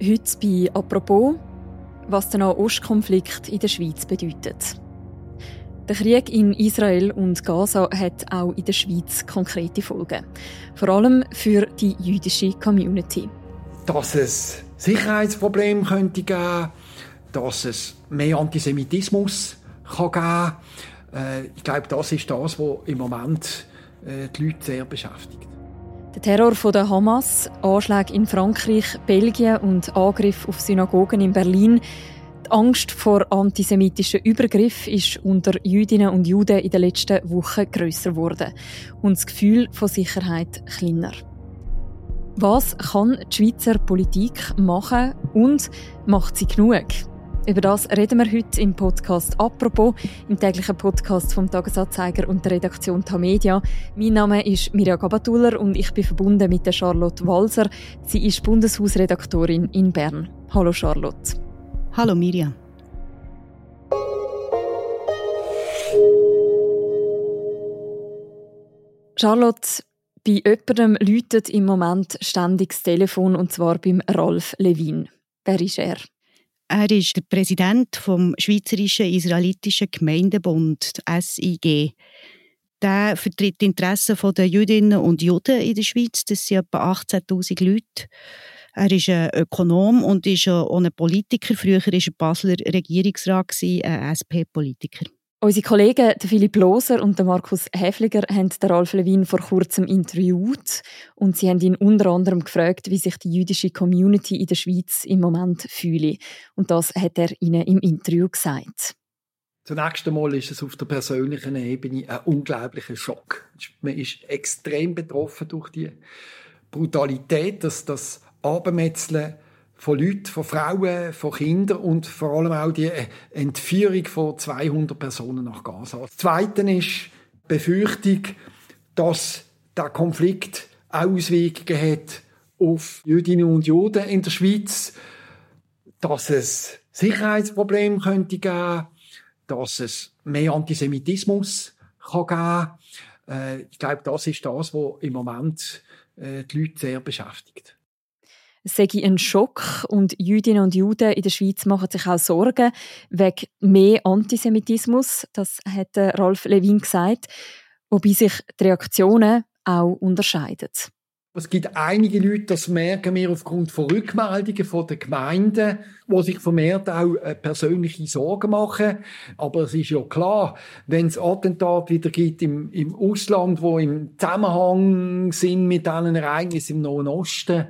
Heute bei «Apropos», was der Nahostkonflikt in der Schweiz bedeutet. Der Krieg in Israel und Gaza hat auch in der Schweiz konkrete Folgen. Vor allem für die jüdische Community. Dass es Sicherheitsprobleme könnte geben, dass es mehr Antisemitismus kann geben äh, Ich glaube, das ist das, was im Moment äh, die Leute sehr beschäftigt. Der Terror von der Hamas, Anschläge in Frankreich, Belgien und Angriff auf Synagogen in Berlin. Die Angst vor antisemitischen Übergriffen ist unter Jüdinnen und Juden in den letzten Wochen grösser geworden und das Gefühl von Sicherheit kleiner. Was kann die Schweizer Politik machen und macht sie genug? Über das reden wir heute im Podcast «Apropos», im täglichen Podcast vom Tagesanzeiger und der Redaktion Tamedia. Mein Name ist Mirja Gabatuller und ich bin verbunden mit der Charlotte Walser. Sie ist Bundeshausredaktorin in Bern. Hallo Charlotte. Hallo Mirja. Charlotte, bei jemandem läutet im Moment ständig das Telefon und zwar beim Ralf Levin. Wer ist er? Er ist der Präsident vom Schweizerischen Israelitischen Gemeindebund, SIG. Der vertritt die Interessen der Jüdinnen und Juden in der Schweiz. Das sind etwa 18.000 Leute. Er ist ein Ökonom und ist auch ein Politiker. Früher war er Basler Regierungsrat, ein SP-Politiker. Unsere Kollegen Philipp Loser und Markus Häfliger haben Ralf Lewin vor kurzem interviewt und sie haben ihn unter anderem gefragt, wie sich die jüdische Community in der Schweiz im Moment fühle. Und das hat er ihnen im Interview gesagt. Zunächst einmal ist es auf der persönlichen Ebene ein unglaublicher Schock. Man ist extrem betroffen durch die Brutalität, dass das Abendmetzeln von Leuten, von Frauen, von Kindern und vor allem auch die Entführung von 200 Personen nach Gaza. Das Zweite ist die Befürchtung, dass der Konflikt Auswirkungen hat auf Jüdinnen und Juden in der Schweiz, dass es Sicherheitsprobleme könnte geben, dass es mehr Antisemitismus kann geben. Äh, ich glaube, das ist das, was im Moment äh, die Leute sehr beschäftigt. Es sei ein Schock und Jüdinnen und Juden in der Schweiz machen sich auch Sorgen wegen mehr Antisemitismus. Das hat Ralf Levin gesagt, wobei sich die Reaktionen auch unterscheiden. Es gibt einige Leute, das merken wir aufgrund von Rückmeldungen von den Gemeinden, wo sich vermehrt auch äh, persönliche Sorgen machen. Aber es ist ja klar, wenn es Attentate wieder gibt im, im Ausland, wo im Zusammenhang sind mit diesen Ereignissen im Nahen Osten,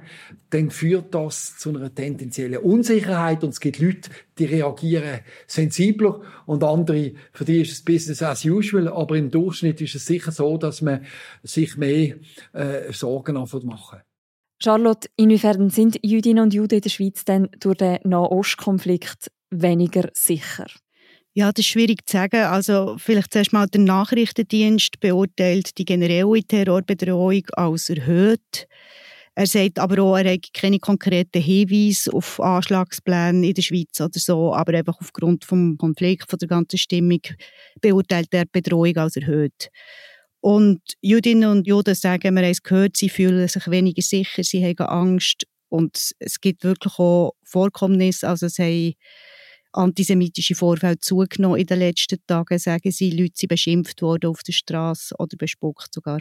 dann führt das zu einer tendenziellen Unsicherheit und es gibt Leute, die reagieren sensibler und andere, für die ist es Business as usual, aber im Durchschnitt ist es sicher so, dass man sich mehr äh, Sorgen machen. Charlotte, inwiefern sind Jüdinnen und Juden in der Schweiz denn durch den Nahostkonflikt weniger sicher? Ja, das ist schwierig zu sagen. Also vielleicht zuerst mal der Nachrichtendienst beurteilt die generelle Terrorbedrohung als erhöht. Er sagt aber auch, er hat keine konkreten Hinweise auf Anschlagspläne in der Schweiz oder so, aber einfach aufgrund vom Konflikt, von der ganzen Stimmung beurteilt er die Bedrohung als erhöht. Und Jüdinnen und Juden sagen, wir haben es gehört, sie fühlen sich weniger sicher, sie haben Angst. Und es gibt wirklich auch Vorkommnisse, also es haben antisemitische Vorfälle zugenommen in den letzten Tagen, sagen sie, Leute sind beschimpft worden auf der Straße oder bespuckt sogar.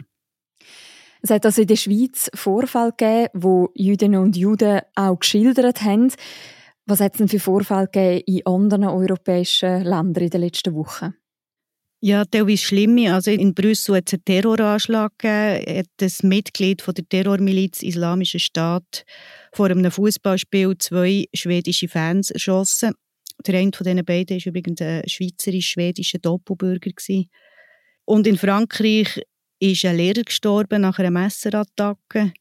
Es hat also in der Schweiz Vorfälle gegeben, wo Jüdinnen und Juden auch geschildert haben. Was hat es denn für Vorfälle gegeben in anderen europäischen Ländern in den letzten Wochen? Ja, teilweise schlimme. Also in Brüssel hat es einen Terroranschlag gegeben. Hat ein Mitglied der Terrormiliz Islamischer Staat vor einem Fußballspiel zwei schwedische Fans erschossen. Der eine von diesen beiden war übrigens ein schweizerisch-schwedischer Doppelbürger. Und in Frankreich ist ein Lehrer gestorben nach einer Messerattacke.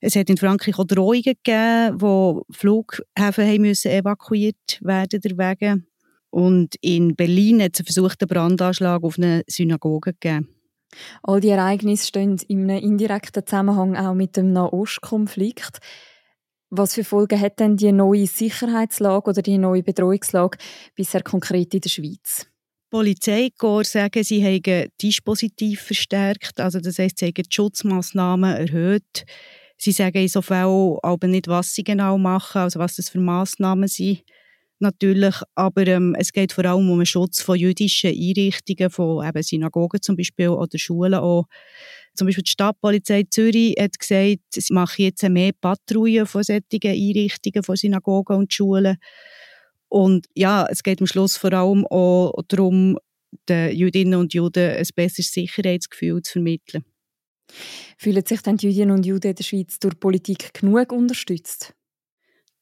Es hat in Frankreich auch Drohungen gegeben, wo Flughäfen haben müssen evakuiert werden deswegen. Und in Berlin hat es einen versuchten Brandanschlag auf eine Synagoge gegeben. All die Ereignisse stehen in einem indirekten Zusammenhang auch mit dem Nahostkonflikt. Was für Folgen hat denn die neue Sicherheitslage oder die neue Bedrohungslage bisher konkret in der Schweiz? Polizeikorps sagen, sie haben Dispositiv verstärkt, also das heisst, sie haben die Schutzmaßnahmen erhöht. Sie sagen in so Fällen aber nicht, was sie genau machen, also was das für Massnahmen sind natürlich, aber ähm, es geht vor allem um den Schutz von jüdischen Einrichtungen, von eben Synagogen zum Beispiel oder Schulen auch. Zum Beispiel die Stadtpolizei Zürich hat gesagt, sie machen jetzt mehr Patrouillen von solchen Einrichtungen, von Synagogen und Schulen. Und ja, es geht am Schluss vor allem auch darum, den Jüdinnen und Juden ein besseres Sicherheitsgefühl zu vermitteln. Fühlen sich denn die Jüdinnen und Juden in der Schweiz durch Politik genug unterstützt?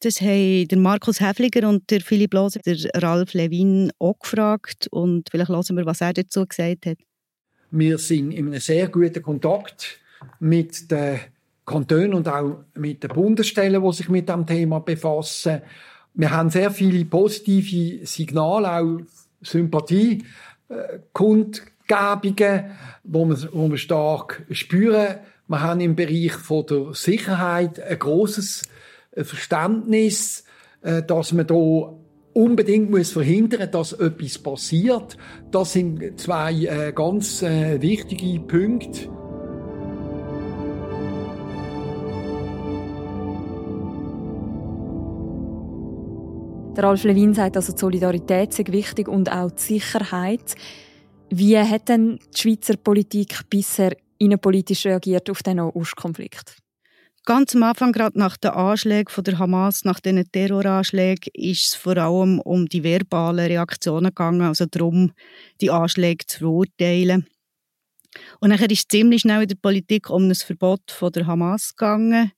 Das haben der Markus Häfliger und der Philipp Loser, der Ralf Levin auch gefragt. Und vielleicht hören wir, was er dazu gesagt hat. Wir sind in einem sehr guten Kontakt mit den Kantonen und auch mit den Bundesstellen, die sich mit dem Thema befassen. Wir haben sehr viele positive Signale, auch Sympathie, äh, Kundgebungen, wo wir, wo wir stark spüren. Wir haben im Bereich von der Sicherheit ein großes Verständnis, äh, dass man da unbedingt muss verhindern, dass etwas passiert. Das sind zwei äh, ganz äh, wichtige Punkte. Der Ralf Lewin sagt also, die Solidarität sei wichtig und auch die Sicherheit. Wie hat denn die Schweizer Politik bisher innenpolitisch reagiert auf den Ostkonflikt? Ganz am Anfang, gerade nach den Anschlägen von der Hamas, nach den Terroranschlägen, ist es vor allem um die verbalen Reaktionen gegangen, also darum, die Anschläge zu verurteilen. Und dann ist ziemlich schnell in der Politik um das Verbot von der Hamas gegangen.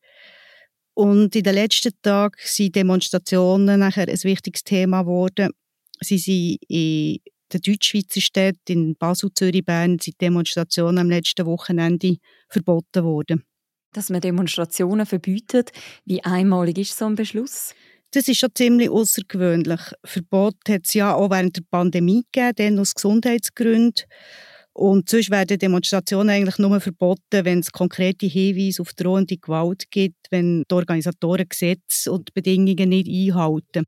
Und in den letzten Tagen sind Demonstrationen nachher ein wichtiges Thema geworden. Sie sind in den Deutschschweizer Städten, in Basel, Zürich, Bern, sind Demonstrationen am letzten Wochenende verboten worden dass man Demonstrationen verbietet. Wie einmalig ist so ein Beschluss? Das ist schon ziemlich außergewöhnlich. Verbot hat es ja auch während der Pandemie gegeben, dann aus Gesundheitsgründen. Und sonst werden Demonstrationen eigentlich nur verboten, wenn es konkrete Hinweise auf drohende Gewalt gibt, wenn die Organisatoren Gesetze und Bedingungen nicht einhalten.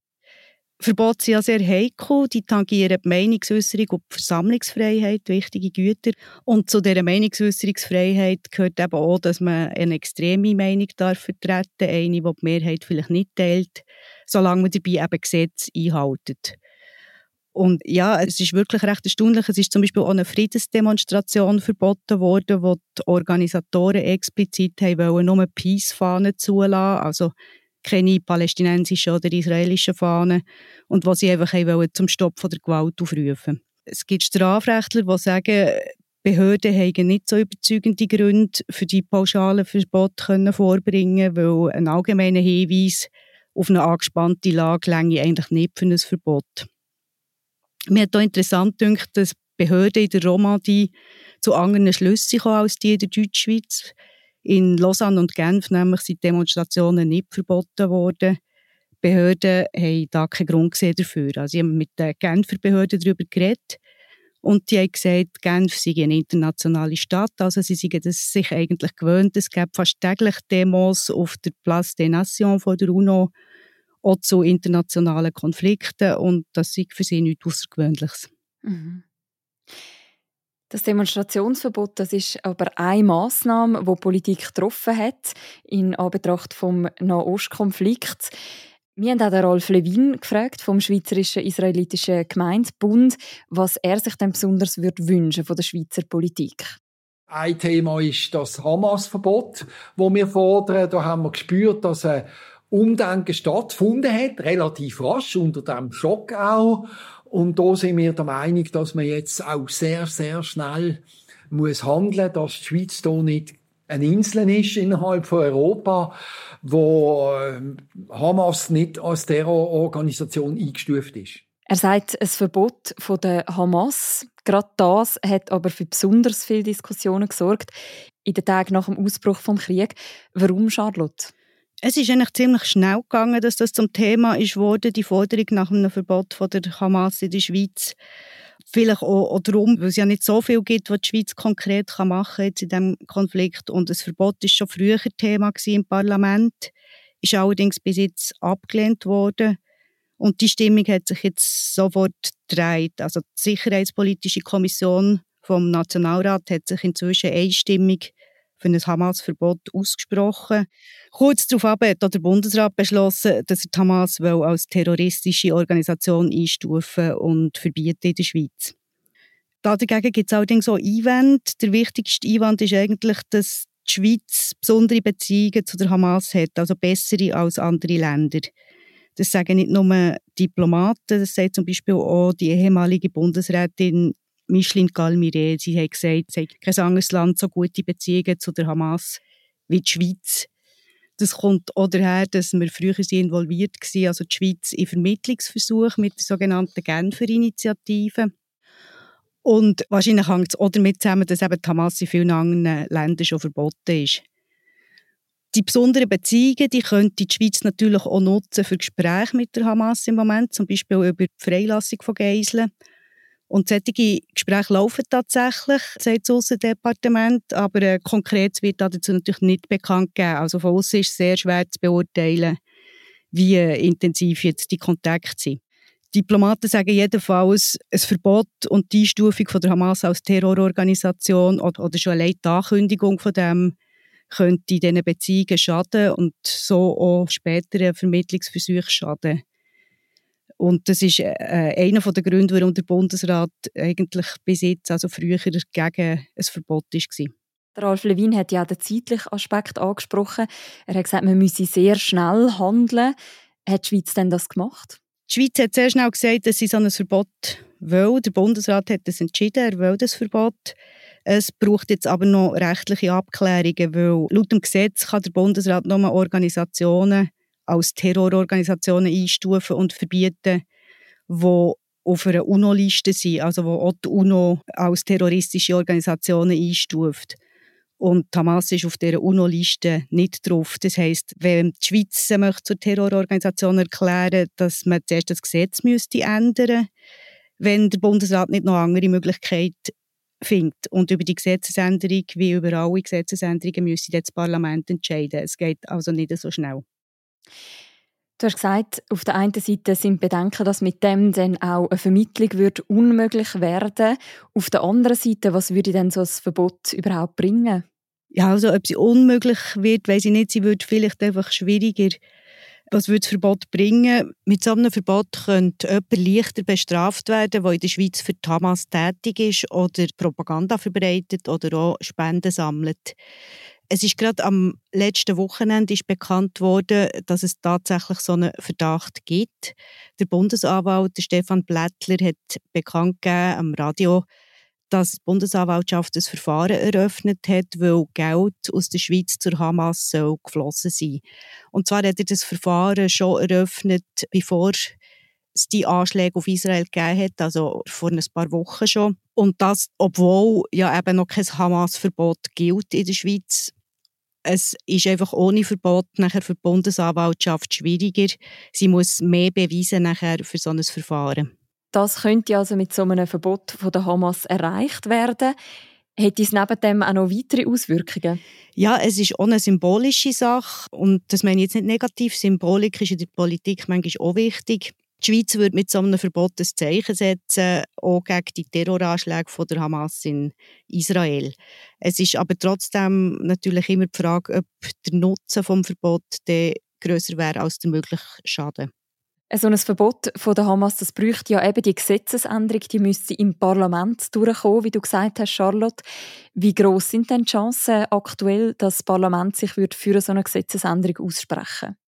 Verbote sind ja sehr heikel, die tangieren die Meinungsäußerung und die Versammlungsfreiheit, wichtige Güter. Und zu dieser Meinungsäußerungsfreiheit gehört eben auch, dass man eine extreme Meinung darf vertreten darf, eine, die die Mehrheit vielleicht nicht teilt, solange man dabei eben Gesetze einhaltet. Und ja, es ist wirklich recht erstaunlich. Es ist zum Beispiel auch eine Friedensdemonstration verboten worden, wo die Organisatoren explizit haben wollen, nur Peace-Fahnen zulassen, also keine palästinensischen oder israelischen Fahnen und was sie einfach wollen, zum Stopp der Gewalt aufrufen. Es gibt Strafrechtler, die sagen, Behörden haben nicht so überzeugende Gründe für die pauschalen Verbote vorbringen weil ein allgemeiner Hinweis auf eine angespannte Lage länge eigentlich nicht für ein Verbot. Mir hat auch interessant gedacht, dass Behörden in der Romandie zu anderen Schlüssen kommen als die in der Deutschschweiz. In Lausanne und Genf nämlich sind Demonstrationen nicht verboten worden. Behörden haben da keinen Grund gesehen dafür. Also sie haben mit den Genfer Behörden darüber geredet und die haben gesagt, Genf sei eine internationale Stadt, also sie sind es sich eigentlich gewöhnt. Es gibt fast täglich Demos auf der Place des Nations von der UNO, auch zu internationalen Konflikten und das ist für sie nichts Außergewöhnliches. Mhm. Das Demonstrationsverbot das ist aber eine Massnahme, die die Politik getroffen hat in Anbetracht vom Nahostkonflikts. Wir haben auch den Ralf Levin gefragt vom Schweizerischen Israelitischen Gemeindebund, was er sich denn besonders würde wünschen von der Schweizer Politik. Ein Thema ist das Hamas-Verbot, das wir fordern. Da haben wir gespürt, dass ein Umdenken stattgefunden hat, relativ rasch, unter dem Schock auch. Und da sind wir der Meinung, dass man jetzt auch sehr, sehr schnell muss handeln, dass die Schweiz da nicht eine Insel ist innerhalb von Europa, wo äh, Hamas nicht als Terrororganisation eingestuft ist. Er sagt, ein Verbot von der Hamas, gerade das hat aber für besonders viele Diskussionen gesorgt in den Tagen nach dem Ausbruch des Krieges. Warum, Charlotte? Es ist eigentlich ziemlich schnell gegangen, dass das zum Thema ist wurde, die Forderung nach einem Verbot von der Hamas in der Schweiz. Vielleicht auch, auch darum, weil es ja nicht so viel gibt, was die Schweiz konkret kann machen jetzt in diesem Konflikt. Und das Verbot ist schon früher Thema im Parlament, ist allerdings bis jetzt abgelehnt worden. Und die Stimmung hat sich jetzt sofort gedreht. Also die Sicherheitspolitische Kommission vom Nationalrat hat sich inzwischen einstimmig für ein Hamas-Verbot ausgesprochen. Kurz darauf hat der Bundesrat beschlossen, dass er die Hamas als terroristische Organisation einstufen und verbieten in der Schweiz. Dagegen gibt es allerdings auch Einwände. Der wichtigste Einwand ist eigentlich, dass die Schweiz besondere Beziehungen zu der Hamas hat, also bessere als andere Länder. Das sagen nicht nur Diplomaten, das sagt zum Beispiel auch die ehemalige Bundesrätin Micheline Galmire. Sie hat gesagt, es hat kein anderes Land so gute Beziehungen zu der Hamas wie die Schweiz. Das kommt auch daher, dass wir früher involviert waren, also die Schweiz in Vermittlungsversuchen mit der sogenannten Genfer Initiative. Und wahrscheinlich hängt es auch damit zusammen, dass eben die Hamas in vielen anderen Ländern schon verboten ist. Die besonderen Beziehungen, die könnte die Schweiz natürlich auch nutzen für Gespräche mit der Hamas im Moment, zum Beispiel über die Freilassung von Geiseln. Und solche Gespräche laufen tatsächlich, sagt das Aussendepartement, aber äh, konkret wird dazu natürlich nicht bekannt gegeben. Also von uns ist es sehr schwer zu beurteilen, wie äh, intensiv jetzt die Kontakte sind. Diplomaten sagen jedenfalls, ein Verbot und die Einstufung von der Hamas als Terrororganisation oder, oder schon allein die Ankündigung von dem könnte diesen Beziehungen schaden und so auch späteren Vermittlungsversuchen schaden. Und das ist äh, einer der Gründe, warum der Bundesrat eigentlich bis jetzt, also früher, gegen ein Verbot war. Der Ralf Lewin hat ja den zeitlichen Aspekt angesprochen. Er hat gesagt, man müsse sehr schnell handeln. Hat die Schweiz denn das gemacht? Die Schweiz hat sehr schnell gesagt, dass sie so ein Verbot will. Der Bundesrat hat das entschieden, er will das Verbot. Es braucht jetzt aber noch rechtliche Abklärungen, weil laut dem Gesetz kann der Bundesrat nur Organisationen als Terrororganisationen einstufen und verbieten, die auf einer UNO-Liste sind, also wo auch die UNO als terroristische Organisationen einstuft. Und Hamas ist auf dieser UNO-Liste nicht drauf. Das heißt, wenn die Schweiz möchte zur Terrororganisation erklären dass man zuerst das Gesetz müsste ändern wenn der Bundesrat nicht noch andere Möglichkeiten findet. Und über die Gesetzesänderung, wie über alle Gesetzesänderungen, müsste das Parlament entscheiden. Es geht also nicht so schnell. Du hast gesagt, auf der einen Seite sind Bedenken, dass mit dem dann auch eine Vermittlung wird unmöglich werden. Auf der anderen Seite, was würde denn so ein Verbot überhaupt bringen? Ja, also ob sie unmöglich wird, weiß ich nicht. Sie wird vielleicht einfach schwieriger. Was würde das Verbot bringen? Mit so einem Verbot könnte jemand leichter bestraft werden, der in der Schweiz für die Hamas tätig ist oder Propaganda verbreitet oder auch Spenden sammelt. Es ist gerade am letzten Wochenende ist bekannt worden, dass es tatsächlich so einen Verdacht gibt. Der Bundesanwalt Stefan Blättler hat bekannt gegeben am Radio, dass die Bundesanwaltschaft das Verfahren eröffnet hat, weil Geld aus der Schweiz zur Hamas geflossen sein. Und zwar hat er das Verfahren schon eröffnet, bevor es die Anschläge auf Israel gegeben hat, also vor ein paar Wochen schon. Und das, obwohl ja eben noch kein Hamas-Verbot gilt in der Schweiz. Es ist einfach ohne Verbot nachher für die Bundesanwaltschaft schwieriger. Sie muss mehr beweisen nachher für so ein Verfahren. Das könnte also mit so einem Verbot von der Hamas erreicht werden. Hätte es neben dem auch noch weitere Auswirkungen? Ja, es ist auch eine symbolische Sache. Und das meine ich jetzt nicht negativ. Symbolik ist in der Politik manchmal auch wichtig. Die Schweiz würde mit so einem Verbot ein Zeichen setzen, auch gegen die Terroranschläge von der Hamas in Israel. Es ist aber trotzdem natürlich immer die Frage, ob der Nutzen vom Verbot größer wäre als der mögliche Schaden. So ein Verbot von der Hamas, das bräuchte ja eben die Gesetzesänderung, die müsste im Parlament durchkommen, wie du gesagt hast, Charlotte. Wie groß sind denn die Chancen aktuell, dass das Parlament sich für so eine Gesetzesänderung aussprechen würde?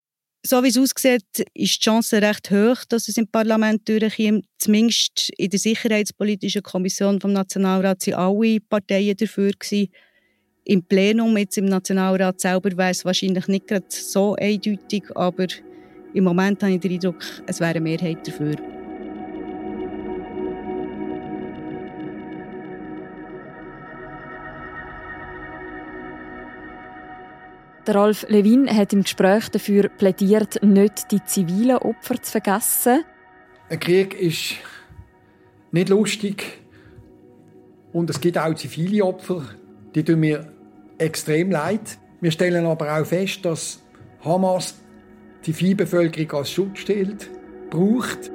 So wie es aussieht, ist die Chance recht hoch, dass es im Parlament durchkommt. Zumindest in der Sicherheitspolitischen Kommission vom Nationalrat waren alle Parteien dafür. Gewesen. Im Plenum, jetzt im Nationalrat selber, wäre es wahrscheinlich nicht gerade so eindeutig, aber im Moment habe ich den Eindruck, es wäre eine Mehrheit dafür. Der Ralf Levin hat im Gespräch dafür plädiert, nicht die zivilen Opfer zu vergessen. Ein Krieg ist nicht lustig und es gibt auch zivile Opfer, die tun mir extrem leid. Wir stellen aber auch fest, dass Hamas die Zivilbevölkerung als Schutzschild braucht.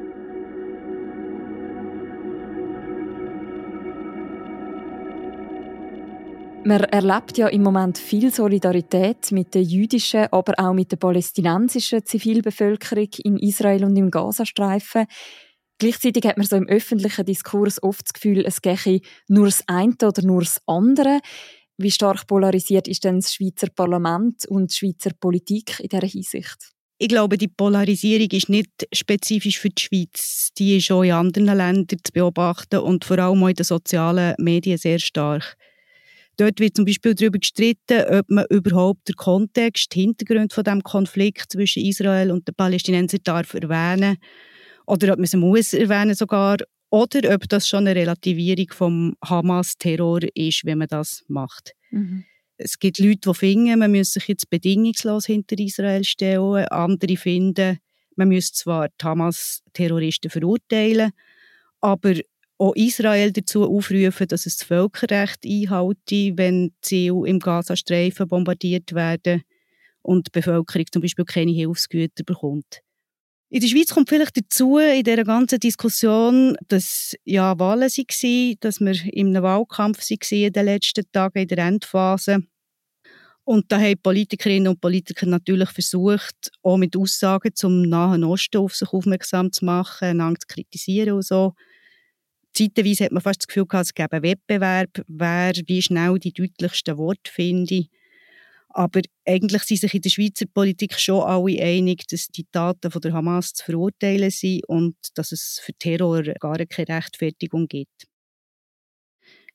Man erlebt ja im Moment viel Solidarität mit der jüdischen, aber auch mit der palästinensischen Zivilbevölkerung in Israel und im Gazastreifen. Gleichzeitig hat man so im öffentlichen Diskurs oft das Gefühl, es gehe nur das eine oder nur das andere. Wie stark polarisiert ist denn das Schweizer Parlament und die Schweizer Politik in dieser Hinsicht? Ich glaube, die Polarisierung ist nicht spezifisch für die Schweiz. Die ist auch in anderen Ländern zu beobachten und vor allem auch in den sozialen Medien sehr stark. Dort wird zum Beispiel darüber gestritten, ob man überhaupt den Kontext, den Hintergrund von dem Konflikt zwischen Israel und den Palästinensern darf erwähnen oder ob man es muss erwähnen sogar oder ob das schon eine Relativierung vom Hamas-Terror ist, wenn man das macht. Mhm. Es gibt Leute, die finden, man müsse sich jetzt bedingungslos hinter Israel stellen. Andere finden, man müsse zwar die Hamas-Terroristen verurteilen, aber auch Israel dazu aufrufen, dass es das Völkerrecht einhalte, wenn Ziele im Gazastreifen bombardiert werden und die Bevölkerung zum Beispiel keine Hilfsgüter bekommt. In der Schweiz kommt vielleicht dazu, in dieser ganzen Diskussion, dass ja Wahlen waren, dass wir einem Wahlkampf waren in den letzten Tagen, in der Endphase. Und da haben Politikerinnen und Politiker natürlich versucht, auch mit Aussagen zum Nahen Osten auf sich aufmerksam zu machen, einander zu kritisieren und so. Zeitweise hat man fast das Gefühl gehabt, es gäbe einen Wettbewerb, wer wie schnell die deutlichsten Worte finde. Aber eigentlich sind sich in der Schweizer Politik schon alle einig, dass die Taten von der Hamas zu verurteilen sind und dass es für Terror gar keine Rechtfertigung gibt.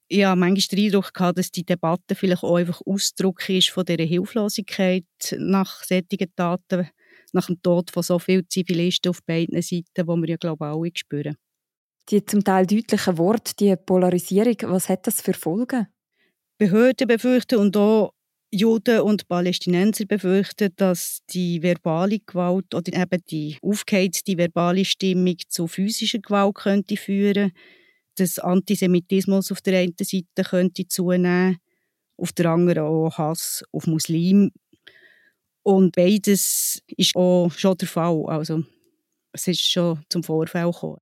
Ich habe manchmal den Eindruck gehabt, dass die Debatte vielleicht auch einfach Ausdruck ist von dieser Hilflosigkeit nach solchen Taten, nach dem Tod von so vielen Zivilisten auf beiden Seiten, die wir ja, glaube ich, alle spüren. Die zum Teil deutlichen Worte, die Polarisierung, was hat das für Folgen? Behörden befürchten und auch Juden und Palästinenser befürchten, dass die verbale Gewalt oder eben die aufgeheizte verbale Stimmung zu physischer Gewalt könnte führen dass Antisemitismus auf der einen Seite könnte zunehmen, auf der anderen auch Hass auf Muslime. Und beides ist auch schon der Fall. Also, es ist schon zum Vorfall gekommen.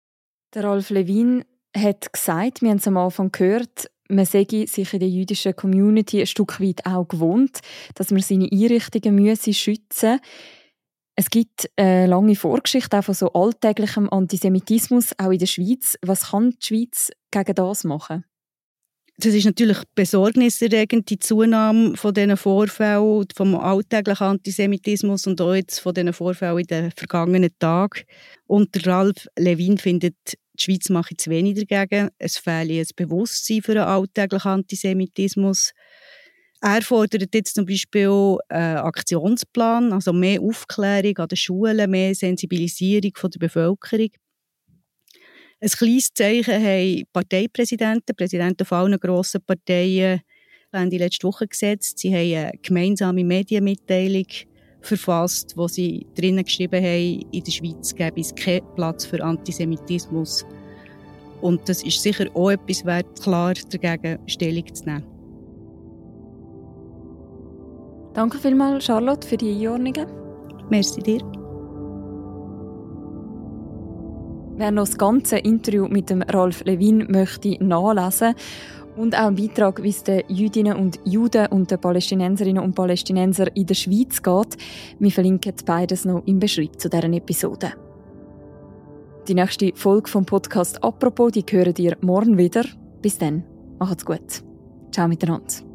Der Ralf Levin hat gesagt, wir haben es am Anfang gehört, man sei sich in der jüdischen Community ein Stück weit auch gewohnt, dass man seine Einrichtungen müsse schützen Es gibt eine lange Vorgeschichte auch von so alltäglichem Antisemitismus, auch in der Schweiz. Was kann die Schweiz gegen das machen? Das ist natürlich besorgniserregend, die Zunahme von diesen Vorfällen, vom alltäglichen Antisemitismus und auch jetzt von diesen Vorfällen in den vergangenen Tagen. Und Ralf Levin findet, die Schweiz mache zu wenig dagegen. Es fehle ein Bewusstsein für den alltäglichen Antisemitismus. Er fordert jetzt zum Beispiel einen Aktionsplan, also mehr Aufklärung an den Schulen, mehr Sensibilisierung von der Bevölkerung. Ein kleines Zeichen haben Parteipräsidenten, Präsidenten von allen grossen Parteien, die letzte Woche gesetzt. Sie haben eine gemeinsame Medienmitteilung verfasst, wo sie drinnen geschrieben haben, in der Schweiz gäbe es keinen Platz für Antisemitismus. Und das ist sicher auch etwas wert, klar dagegen Stellung zu nehmen. Danke vielmals, Charlotte, für die Einordnungen. Merci dir. Wer noch das ganze Interview mit dem Ralf Levin möchte nachlesen und auch einen Beitrag, wie es den Jüdinnen und Juden und den Palästinenserinnen und Palästinenser in der Schweiz geht. Wir verlinken beides noch im Beschreibung zu deren Episode. Die nächste Folge vom Podcast «Apropos» die hören ihr morgen wieder. Bis dann, macht's gut. Ciao miteinander.